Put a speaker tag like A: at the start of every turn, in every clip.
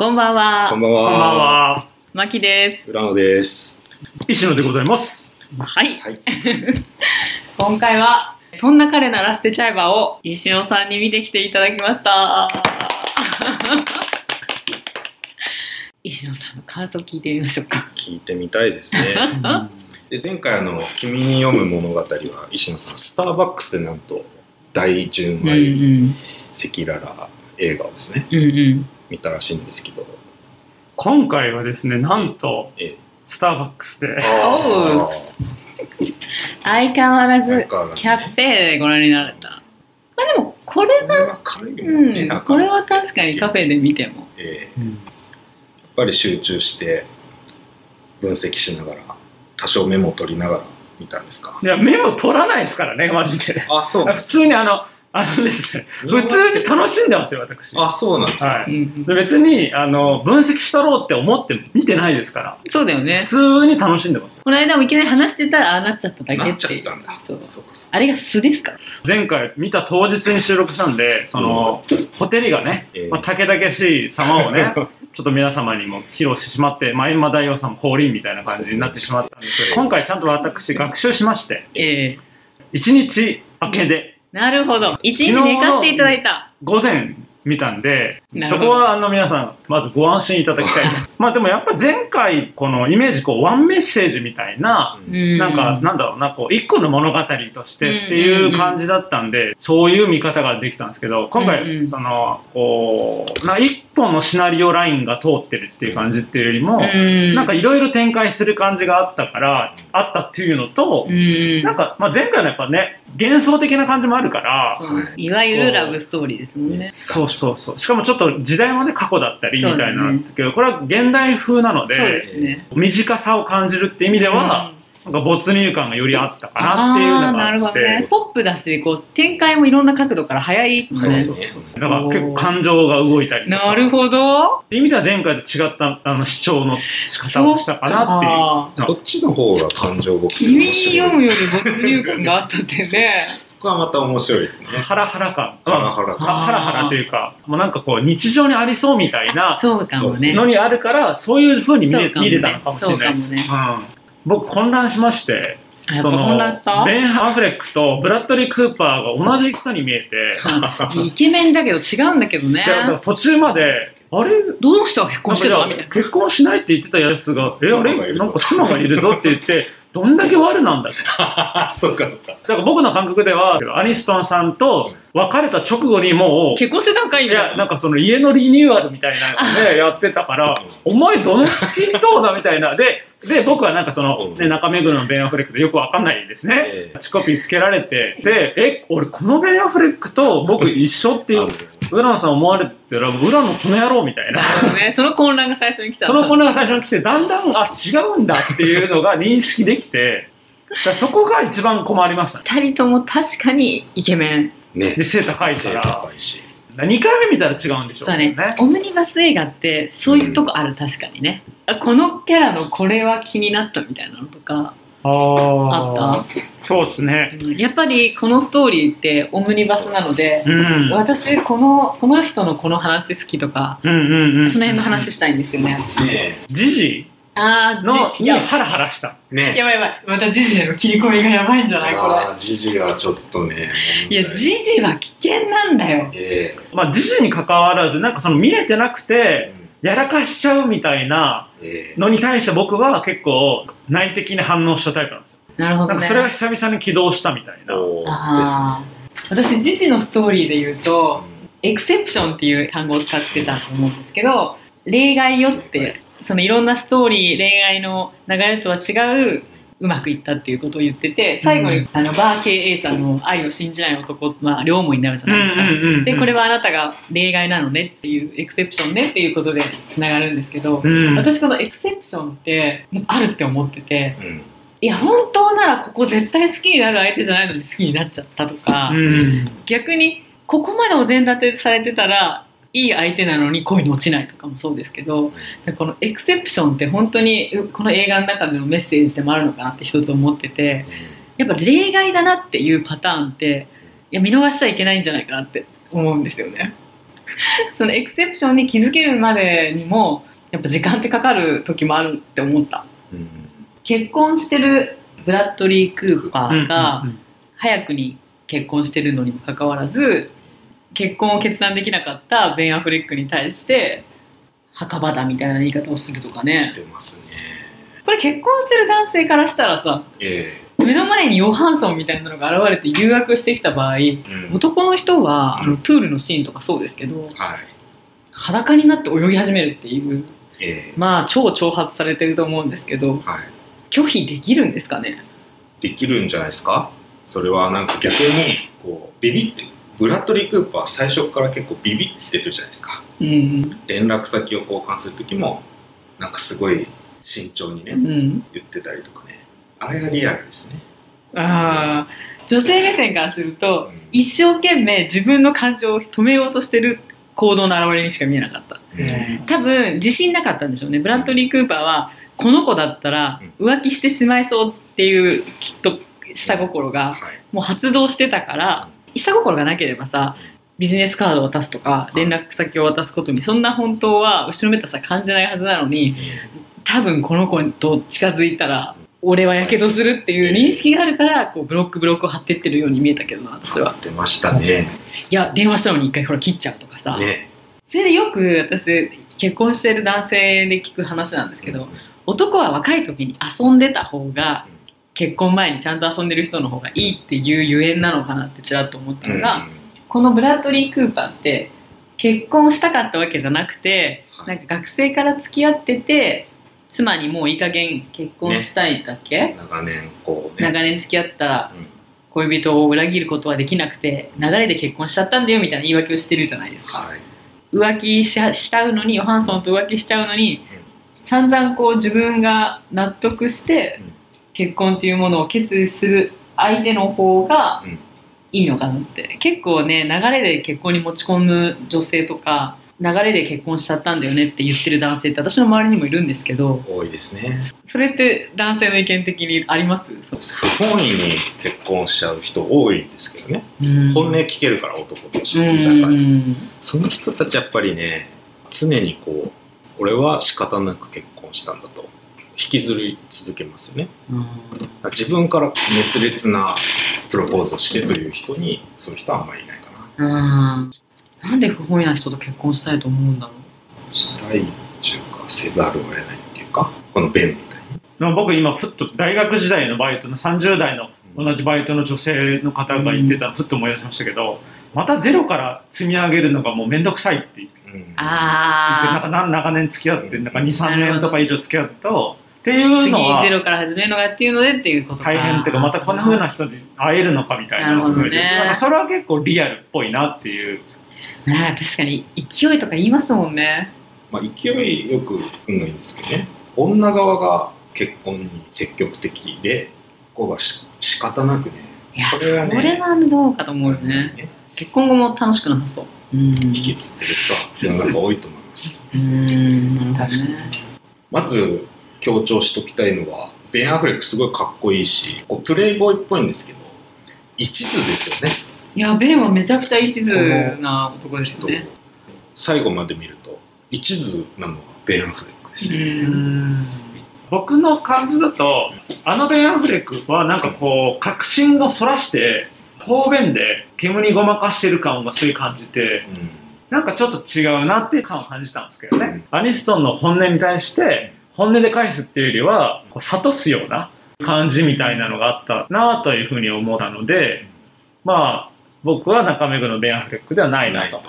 A: こんばんは。
B: こんばん
C: こんばん
B: は。
C: は。
A: まきです。
B: 浦野です。
C: 石野でございます。
A: はい。
B: はい。
A: 今回は、そんな彼なら捨てちゃえばを石野さんに見てきていただきました。石野さんの感想聞いてみましょうか。
B: 聞いてみたいですね。で前回あの「君に読む物語」は石野さんスターバックスでなんと第純愛
A: ん。
B: 赤裸々映画をですね
A: うんうん。
B: 見たらしいんですけど。
C: 今回はですね、なんと、
B: え
C: スターバックスで、
B: あ
A: 相変わら
B: あ。
A: ず、キャフェでご覧になられた。まあでも、これ
B: これは
A: うん、これは確かにカフェで見ても。
B: ええやっぱり集中して分析しながら多少メモを取りながら見たんですか？
C: いや、メモ取らないですからね、マジで。
B: あそう
C: 普通にあの、あのですね、普通に楽しんでますよ、私。
B: あそうなんですか、
C: はい。別に、あの、分析したろうって思って見てないですから、
A: そうだよね。
C: 普。通に楽しんでます。
A: この間もいきなり話してたら、ああなっちゃっただけ
B: なっちゃ
A: っ
B: たんだ。
A: そう
B: そう。かそう
A: あれが素ですか？ら。
C: 前回見た当日に収録したんで、その、ホテルがね
B: ええ、
C: まあ、武々しい様をね、ちょっと皆様にも披露してしまって、まあ、閻魔大王さんも降臨みたいな感じになってしまったんですけど、今回ちゃんと私学習しまして、
A: ええ。
C: 1日明けで
A: なるほど。一日寝かしていただいた。
C: 午前見たんでそこはあの皆さんまずご安心いただきたい。まあでもやっぱ前回このイメージこうワンメッセージみたいな
B: うん。
C: なんか、なんだろうな、こう、一個の物語としてっていう感じだったんで、そういう見方ができたんですけど、今回、
A: ん
C: その、こう、な一本のシナリオラインが通ってるっていう感じっていうよりも、
A: うん。
C: なんかいろいろ展開する感じがあったから、あったっていうのと
A: う、ん。
C: なんか、まあ、前回のやっぱね、幻想的な感じもあるから、
A: いわゆるラブストーリーですもんね。
C: そうそうそう。しかもちょっと時代もね、過去だったりみたいなのだったけど、これは現代風なので、
A: ね。
C: 短さを感じるって意味では、なんか没入感がよりあったかなっていうのが
A: あーなるほ
C: あって、
A: どね。ポップだし、こう、展開もいろんな角度から早いもんね。
B: そうそう
C: だから結構感情が動いたりとか
A: なるほど。
C: 意味では前回と違ったあの視聴の仕方をしたかなっていう。
B: こっちの方が感情動き
A: 君に
B: 面白い
A: 読むより没入感があったってね。
B: そこはまた面白いですね
C: ハラハラ感。
B: ハラハラ
C: まあハラハラというか、もうなんかこう日常にありそうみたいな
A: そうかもね。
C: のにあるから、そういう風に見れ,、
A: ね
C: 見れたのかもしれないです。
A: そうか
C: うん僕混乱しまして、
A: あやっぱ混乱した？
C: ベン・アフレックとブラッドリー・クーパーが同じ人に見えて、
A: イケメンだけど違うんだけどね。
C: 途中まで、あれ？
A: どの人が結婚してたみたいな。
C: 結婚しないって言ってたやつが、え、あれ？なんか妻がいるぞって言って、どんだけ悪なんだって。
B: あ そっかそっか。
C: だから僕の感覚では、アニストンさんと別れた直後にもう、
A: 結婚してたんかい？
C: いや、
A: みたいな。
C: なんかその家のリニューアルみたいなのでやってたから、お前どのスキンどうだみたいな。で、で、僕はなんかその、ね、中目黒のベン・アフレックでよくわかんないですね。
B: ええ
C: チコピーつけられて、で、え、俺このベン・アフレックと僕一緒っていう、浦野さん思われてたら、浦野この野郎みたいな。
A: ね。その混乱が最初に来た。
C: その混乱が最初に来て、だんだん、あ、違うんだっていうのが認識できて、そこが一番困りましたね。
A: 二人とも確かにイケメン。
B: ね
C: で、背高いか
B: 背
C: ら、
B: 高いし
C: 2回目見たら違うんでしょ
A: そうね。オムニバス映画ってそういうとこある、確かにね。あこのキャラのこれは気になったみたいなのとか
C: あ
A: あ
C: あ
A: っ
C: そうですね。
A: たやっぱりこのストーリーってオムニバスなので、
C: うん。
A: 私このこの人のこの話好きとか、
C: うんうんうん。
A: その辺の話したいんですよね、私。
B: ね
C: ジジ
A: あー、
C: のにハラハラした。
B: ね
A: やばいやばい。またジジへの切り込みがやばいんじゃない？こ
B: あージジはちょっとね
A: れ。いや、ジジは危険なんだよ。
B: え
C: まあ、ジジに関わらず、なんかその見えてなく
B: え
C: て、やらかしちゃうみたいな
B: ええ
C: のに対して僕は結構内的に反応したタイプなんですよ。
A: なるほどね。
C: なんかそれが久々に起動したみたいな。
B: おーですね
A: あー私、ジジのストーリーで言うと、エクセプションっていう単語を使ってたと思うんですけど例外よってそのいろんなストーリー恋愛の流れとは違ううまくいったっていうことを言ってて最後に、
C: うん
A: あのバー経営者の愛を信じない男、まあ、両思いになるじゃないですか。
C: うんうんうんうん。
A: でこれはあなたが例外なのねっていうエクセプションねっていうことでつながるんですけど、
C: うん、
A: 私このエクセプションってあるって思ってて
B: うん。
A: いや本当ならここ絶対好きになる相手じゃないのに好きになっちゃったとか、
C: うん。
A: 逆にここまでお膳立てされてたらいい相手なのに恋に落ちないとかもそうですけどこのエクセプションって本当にうこの映画の中でのメッセージでもあるのかなって一つ思っててやっぱ例外だなっていうパターンっていや見逃しちゃいけないんじゃないかなって思うんですよね。そのエクセプションに気づけるまでにもやっぱ時間ってかかる時もあるって思った。
B: うん。
A: 結婚してるブラッドリー・クーパーが早くに結婚してるのにもかかわらず結婚を決断できなかったベン・アフレックに対して墓場だみたいな言い方をするとかね。
B: してますね。
A: これ結婚してる男性からしたらさ
B: え
A: 目の前にヨハンソンみたいなのが現れて誘惑してきた場合
B: えうん。
A: 男の人はあのプールのシーンとかそうですけど
B: はい。
A: 裸になって泳ぎ始めるっていう
B: え
A: まあ超挑発されてると思うんですけど
B: えはい。
A: 拒否できるんですかね？
B: できるんじゃないですか？それはなんか逆にこうビビってブラッドリー・クーパー最初から結構ビビってるじゃないですか。
A: うん
B: 連絡先を交換する時もなんかすごい慎重にね、
A: うん。
B: 言ってたりとかね。あれがリアルですね、
A: ああ女性目線からすると
B: うん。
A: 一生懸命自分の感情を止めようとしてる行動の表れにしか見えなかった。
B: うん。
A: 多分自信なかったんでしょうね。ブラッドリー・クーパーはこの子だったら浮気してしまいそうっていうきっと下心が
B: はい。
A: もう発動してたから下心がなければさビジネスカードを渡すとか連絡先を渡すことにそんな本当は後ろめたさ感じないはずなのに多分この子と近づいたら俺はやけどするっていう認識があるからこうブロックブロックを貼ってってるように見えたけどな私は。
B: 出ましたね。
A: いや電話したのに一回ほら切っちゃうとかさ、
B: ね。
A: それでよく私結婚してる男性で聞く話なんですけど男は若い時に遊んでた方が結婚前にちゃんと遊んでる人の方がいいっていうゆえんなのかなってちらっと思ったのが、このブラッドリー・クーパーって結婚したかったわけじゃなくてなんか学生から付き合ってて妻にもういい加減結婚したいんだっけ、
B: 長年こうね。
A: 長年付き合った
B: うん。
A: 恋人を裏切ることはできなくて流れで結婚しちゃったんだよみたいな言い訳をしてるじゃないですか。
B: はい。
A: 浮気ししちゃうのにヨハンソンと浮気しちゃうのに、散々こう自分が納得して
B: うん
A: 結婚っていうものを決意する相手の方が
B: うん。
A: いいのかなって。結構ね流れで結婚に持ち込む女性とか流れで結婚しちゃったんだよねって言ってる男性って私の周りにもいるんですけど
B: 多いですね。
A: それって男性の意見的にあります？
B: 不本意に結婚しちゃう人多いんですけどね。本音聞けるから男として居酒屋。でその人たちやっぱりね常にこう俺は仕方なく結婚したんだと引きずり続けますよね。自分から熱烈なプロポーズをしてという人にそういう人はあんまりいないかな。
A: うん。なんで不本意な人と結婚したいと思うんだろ
B: したいっていうかせざるを得ないっていうかこのみたいに。
C: でも僕今ふっと大学時代のバイトの30代の同じバイトの女性の方が言ってたのふっと思い出しましたけどまたゼロから積み上げるのがもう面倒くさいって言って
B: うん
A: あ
C: なんかな長年付き合ってなんか23
A: なるほど
C: 年とか以上付き合うとっていう
A: 次
C: のは
A: ゼロから始めるのがっていうのでっていうことか。
C: 大変っていうかまたこんな風な人に会えるのかみたいな。
A: なるほどね。
C: それは結構リアルっぽいなっていう。
A: ね確かに勢いとか言いますもんね。
B: まあ、勢いよく言うのいいんですけどね。女側が結婚に積極的でここがし仕方なくね。
A: いやそ
B: これはね
A: れはどうかと思うよね。結婚後も楽しくなさそう。うん。
B: 引きずってる人は世の中多いと思います。
A: うんなるほどね。
B: まず強調しときたいのはベン・アフレックすごいかっこいいしこうプレイボーイっぽいんですけど一途ですよね。
A: いやベンはめちゃくちゃ一途な男ですよね。
B: 最後まで見ると一途なのはベン・アフレックですよ、
C: 僕の感じだとあのベン・アフレックはなんかこう確信をそらして方便で煙ごまかしてる感がすごい感じてなんかちょっと違うなっていう感を感じたんですけどね、アニストンの本音に対して本音で返すっていうよりはこう諭すような感じみたいなのがあったなというふうに思ったのでまあ僕は中目黒のベン・アフレックではないなと。
B: ない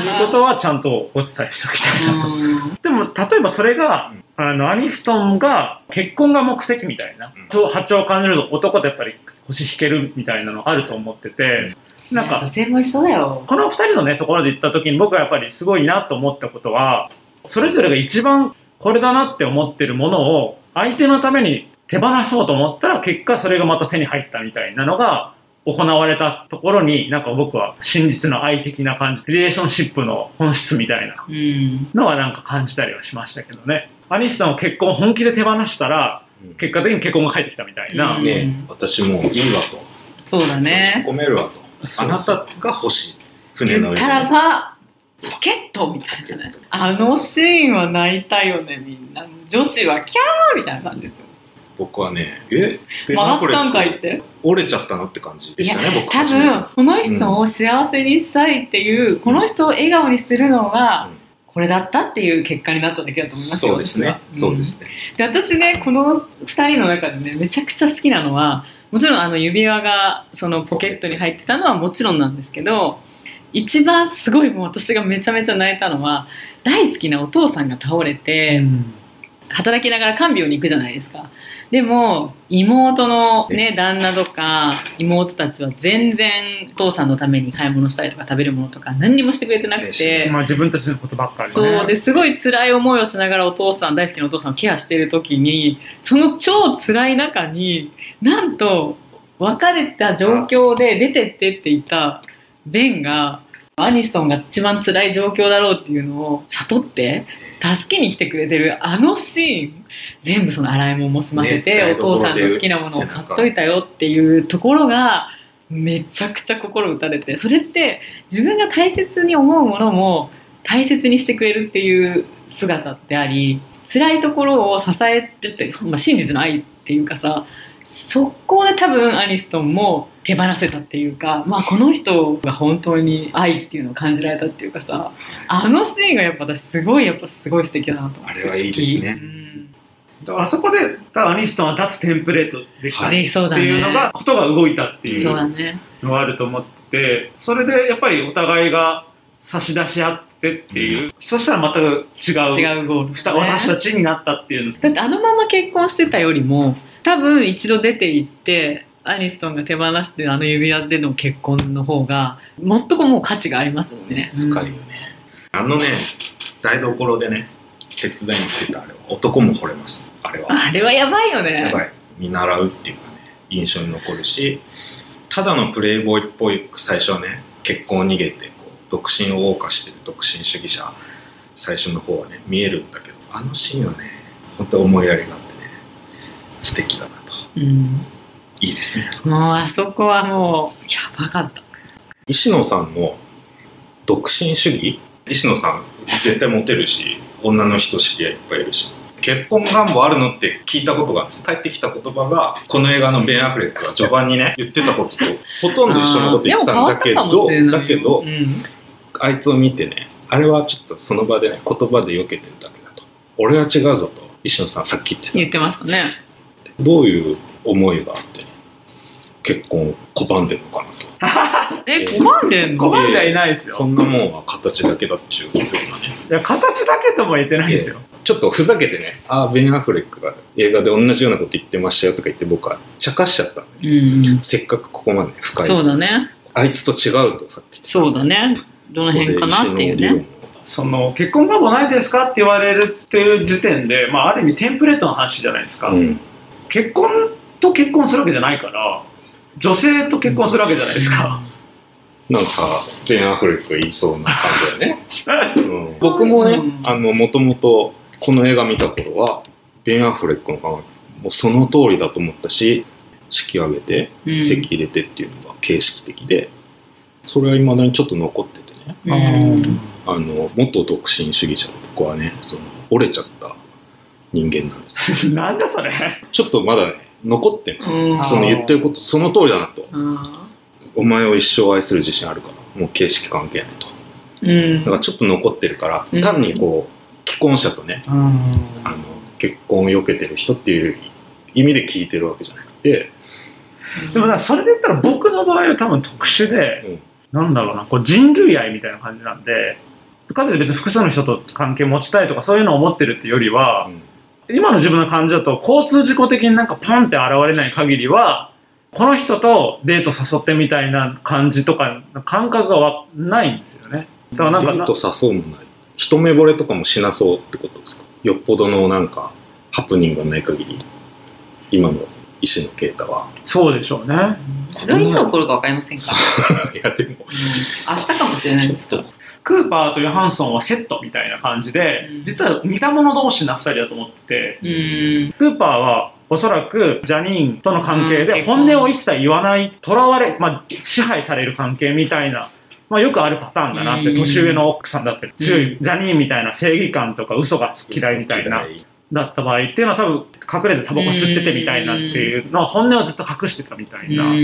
B: と。
C: いうことはちゃんとお伝えしておきたいなと。
A: うん。
C: でも例えばそれが、あのアニストンが結婚が目的みたいな、
B: うん。
C: と波長を感じると男とやっぱり腰引けるみたいなのあると思ってて、なんか
A: 女性も一緒だよ。
C: この2人のねところで行った時に僕はやっぱりすごいなと思ったことはそれぞれが一番これだなって思ってるものを相手のために手放そうと思ったら結果それがまた手に入ったみたいなのが行われたところになんか僕は真実の愛的な感じリレーションシップの本質みたいな
A: うん。
C: のはなんか感じたりはしましたけどね。アニスさんを結婚を本気で手放したら結果的に結婚が返ってきたみたいな、
A: うん。
B: ね私もういいわと。
A: そうだ
B: 引っ
A: ね
B: 込めるわと。あなたが欲しい。船の上
A: たら
B: に
A: ばポケットみたいな。ねあのシーンは泣いたよねみんな。女子はキャーみたいな感じですよ。
B: 僕はねえ？
A: 曲がったんかいって？
B: 折れちゃったのって感じでしたね僕
A: 多分この人を幸せにしたいっていう、うん、この人を笑顔にするのが、これだったっていう結果になっただけだと思います
B: そうですね、うん、そうですね。
A: で私ねこの2人の中でねめちゃくちゃ好きなのはもちろんあの指輪がそのポケットに入ってたのはもちろんなんですけど一番すごいもう私がめちゃめちゃ泣いたのは大好きなお父さんが倒れて、うん。働きながら看病に行くじゃないですか。でも妹のね旦那とか妹たちは全然お父さんのために買い物したりとか食べるものとか何にもしてくれてなくて、
C: まあ、自分たちのことばっかり、ね、
A: そうですごい辛い思いをしながらお父さん大好きなお父さんをケアしている時にその超辛い中になんと別れた状況で出てってって言ったベンがアニストンが一番辛い状況だろうっていうのを悟って助けに来てくれてるあのシーン全部その洗い物も済ませて、お父さんの好きなものを買っといたよっていうところがめちゃくちゃ心打たれてそれって自分が大切に思うものも大切にしてくれるっていう姿であり辛いところを支えるって、まあ、真実の愛っていうかさそこで多分アニストンも手放せたっていうか、まあ、この人が本当に愛っていうのを感じられたっていうかさあのシーンがやっぱ私すごいやっぱすごい素敵だなと
B: 思ってあれはいいですね、
C: うん、あそこでアニストンは脱テンプレートできたっていうのが、ことが動いたっていうのがあると思ってそれでやっぱりお互いが差し出し合ってっていう、うん、そしたら全く違う。
A: 違うゴール、
C: ね、私たちになったっていう
A: だってあのまま結婚してたよりも多分一度出て行ってアニストンが手放してあの指輪での結婚の方がもっともう価値がありますもんね。
B: 深いよね、うん、あのね台所でね手伝いに来てたあれは男も惚れます。あれは。
A: あれはやばいよね。
B: やばい。見習うっていうかね印象に残るし。ただのプレイボーイっぽい最初はね結婚を逃げて独身を謳歌してる独身主義者最初の方はね見えるんだけどあのシーンはね本当思いやりがあってね素敵だなと、うん、いいですね。
A: もうあそこはもうやばかった。
B: 石野さんの独身主義？石野さん絶対モテるし女の人知り合いいっぱいいるし。結婚願望あるのって聞いたことがあるんです帰ってきた言葉がこの映画のベン・アフレックが序盤にね言ってたこととほとんど一緒のこと言ってたんだけどだけど、うん、あいつを見てねあれはちょっとその場でね言葉で避けてるだけだと。俺は違うぞと石野さんさっき言ってた。
A: 言ってましたね。
B: どういう思いがあって結婚拒んでるのかな
A: と。え拒んでんの？
C: 拒んではいないですよ。
B: そんなもんは形だけだっちゅうふうなね。
C: いや形だけとも言ってないですよ。
B: ちょっとふざけてねああベン・アフレックが映画で同じようなこと言ってましたよとか言って僕は茶化しちゃったんで、うん、せっかくここまで深い。
A: そうだね。
B: あいつと違うとさっき
A: そうだねどの辺かなっていうね。
C: その結婚願望ないですかって言われるっていう時点で、まあ、ある意味テンプレートの話じゃないですか、うん、結婚と結婚するわけじゃないから女性と結婚するわけじゃないですか。
B: なんか、ベン・アフレックが言いそうな感じだよね。うん、僕もね、あの、もともとこの映画見た頃は、ベン・アフレックの考え、もうその通りだと思ったし、式上げて、席入れてっていうのが形式的で、それはいまだにちょっと残っててね。あの、元独身主義者の僕はね、その、折れちゃった人間なんです
C: なんだそれ。
B: ちょっとまだね、残ってるんですよ、その言ってることその通りだなと、お前を一生愛する自信あるからもう形式関係ないと、うん、だからちょっと残ってるから、単にこう既婚者とね、あの結婚を避けてる人っていう意味で聞いてるわけじゃなくて、
C: でもそれで言ったら僕の場合は多分特殊で、うん、なんだろうなこう人類愛みたいな感じなんでかつて別に複数の人と関係持ちたいとかそういうのを思ってるっていうよりは、うん。今の自分の感じだと交通事故的になんかポンって現れない限りはこの人とデート誘ってみたいな感じとか感覚がないんですよね。
B: だからなんかデート誘うもない。一目惚れとかもしなそうってことですか？よっぽどのなんかハプニングがない限り。今の医師の啓太は。
C: そうでしょうね。
A: それはいつ起こるか分かりませんか
B: いやでも、うん、明
A: 日かもしれないですと。
C: クーパーとヨハンソンはセットみたいな感じで、実は似た者同士な2人だと思ってて、クーパーはおそらくジャニーンとの関係で本音を一切言わない、囚われ、まあ、支配される関係みたいなまあ、よくあるパターンだなって、
A: うん。
C: 年上の奥さんだったり、強い、ジャニーンみたいな正義感とか嘘が嫌いみたいな、だった場合っていうのは多分隠れてタバコ吸っててみたいなっていうのは本音をずっと隠してたみたいな。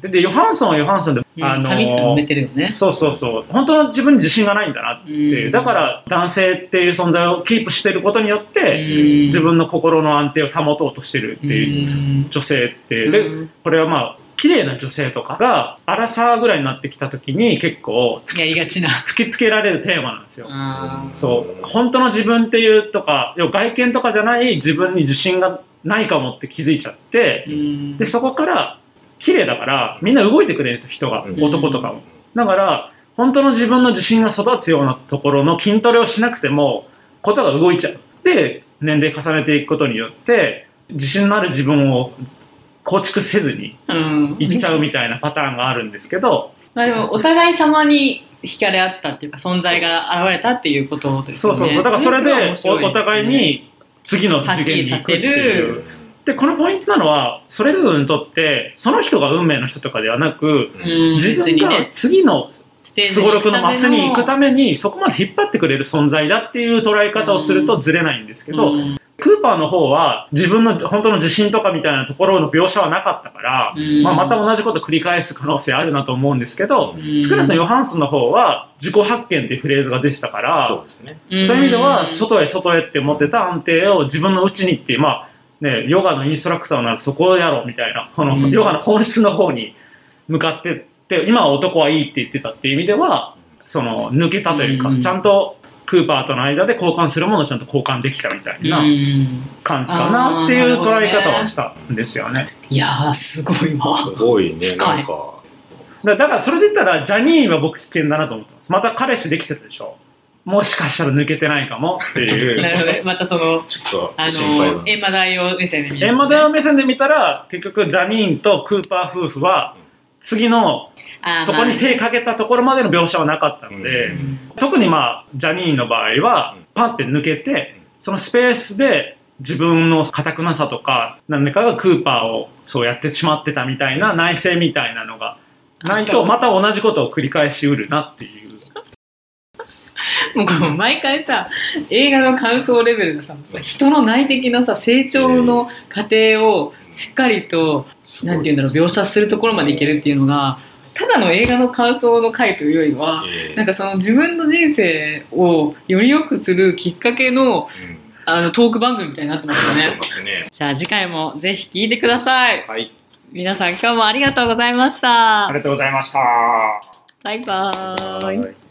C: でで、ヨハンソンはヨハンソンで、
A: あの寂しさも埋めてるよね。
C: そうそうそう。本当の自分に自信がないんだなっていう。
A: うん
C: だから男性っていう存在をキープしてることによって、
A: うん
C: 自分の心の安定を保とうとしてるっていう女性って、で、
A: うん
C: これはまあ、綺麗な女性とかが、アラサーぐらいになってきた時に結構
A: やりがちな。
C: 突きつけられるテーマなんですよ。そう。本当の自分っていうとか、要は外見とかじゃない自分に自信がないかもって気づいちゃって、
A: うん
C: で、そこから、綺麗だから、みんな動いてくれるんですよ、人が。
B: うん
C: 男とかも。だから、本当の自分の自信が育つようなところの筋トレをしなくても、ことが動いちゃう。で、年齢重ねていくことによって、自信のある自分を構築せずに
A: うん
C: 生きちゃうみたいなパターンがあるんですけど、
A: まあでもお互い様に惹かれ合ったっていうか存在が現れたっていうことですよね。
C: そうそうそう。だからそれでおお互いに次の次元に行くっていう。で、このポイントなのは、それぞれにとって、その人が運命の人とかではなく、
A: うん
C: 自分が次の
A: ステージ
C: すごろくのマスに行くた
A: め
C: めに、そこまで引っ張ってくれる存在だっていう捉え方をするとずれないんですけど、
A: うん
C: クーパーの方は自分の本当の自信とかみたいなところの描写はなかったから、
A: うん。
C: まあ、また同じこと繰り返す可能性あるなと思うんですけど、
A: うん。
C: 少なくともヨハンスの方は自己発見っていうフレーズが出てたから、
B: そうですね。
C: そういう意味では、
A: ん。
C: 外へ外へって思ってた安定を自分の内にってまあ、ね、ヨガのインストラクターならそこをやろうみたいな、この
A: うん。
C: ヨガの本質の方に向かってって、今は男はいいって言ってたっていう意味では、その、抜けたというか、
A: うん。
C: ちゃんとクーパーとの間で交換するものをちゃんと交換できたみたいな
A: うん
C: 感じかなっていう捉え方をしたんですよね。
A: いやーすごいわ。
B: すごいね、なんか、
C: だだからそれで言ったら、ジャニーンは僕危険だなと思ってます。また彼氏できてたでしょ。もしかしたら抜けてないかもっていう。
A: なるほどね。またその、
B: ちょっ
A: あ
B: と心配だ
A: の、エンマ大王目線で見るとね。
C: エンマ大王目線で見たら、結局ジャニーンとクーパー夫婦は、次のとこに手かけたところまでの描写はなかったので、
A: うん。
C: 特にまあ、ジャニーンの場合は
B: うん、
C: パンって抜けて、そのスペースで自分の堅くなさとか、何かがクーパーをそうやってしまってたみたいな内政みたいなのがないと、また同じことを繰り返しうるなっていう。
A: もうこの毎回さ映画の感想レベルがささ人の内的なさ成長の過程をしっかりと、
B: すごい
A: なんて言うんだろう描写するところまでいけるっていうのがただの映画の感想の回というよりは、
B: ええ
A: なんかその自分の人生をより良くするきっかけの
B: うん
A: あのトーク番組みたいになってますよ
B: 出
A: ね。
B: ね。
A: じゃあ次回もぜひ聞いてください。
B: はい。
A: 皆さん今日もありがとうございました
C: あり。がとうございました。
A: バイバーイ。
B: はい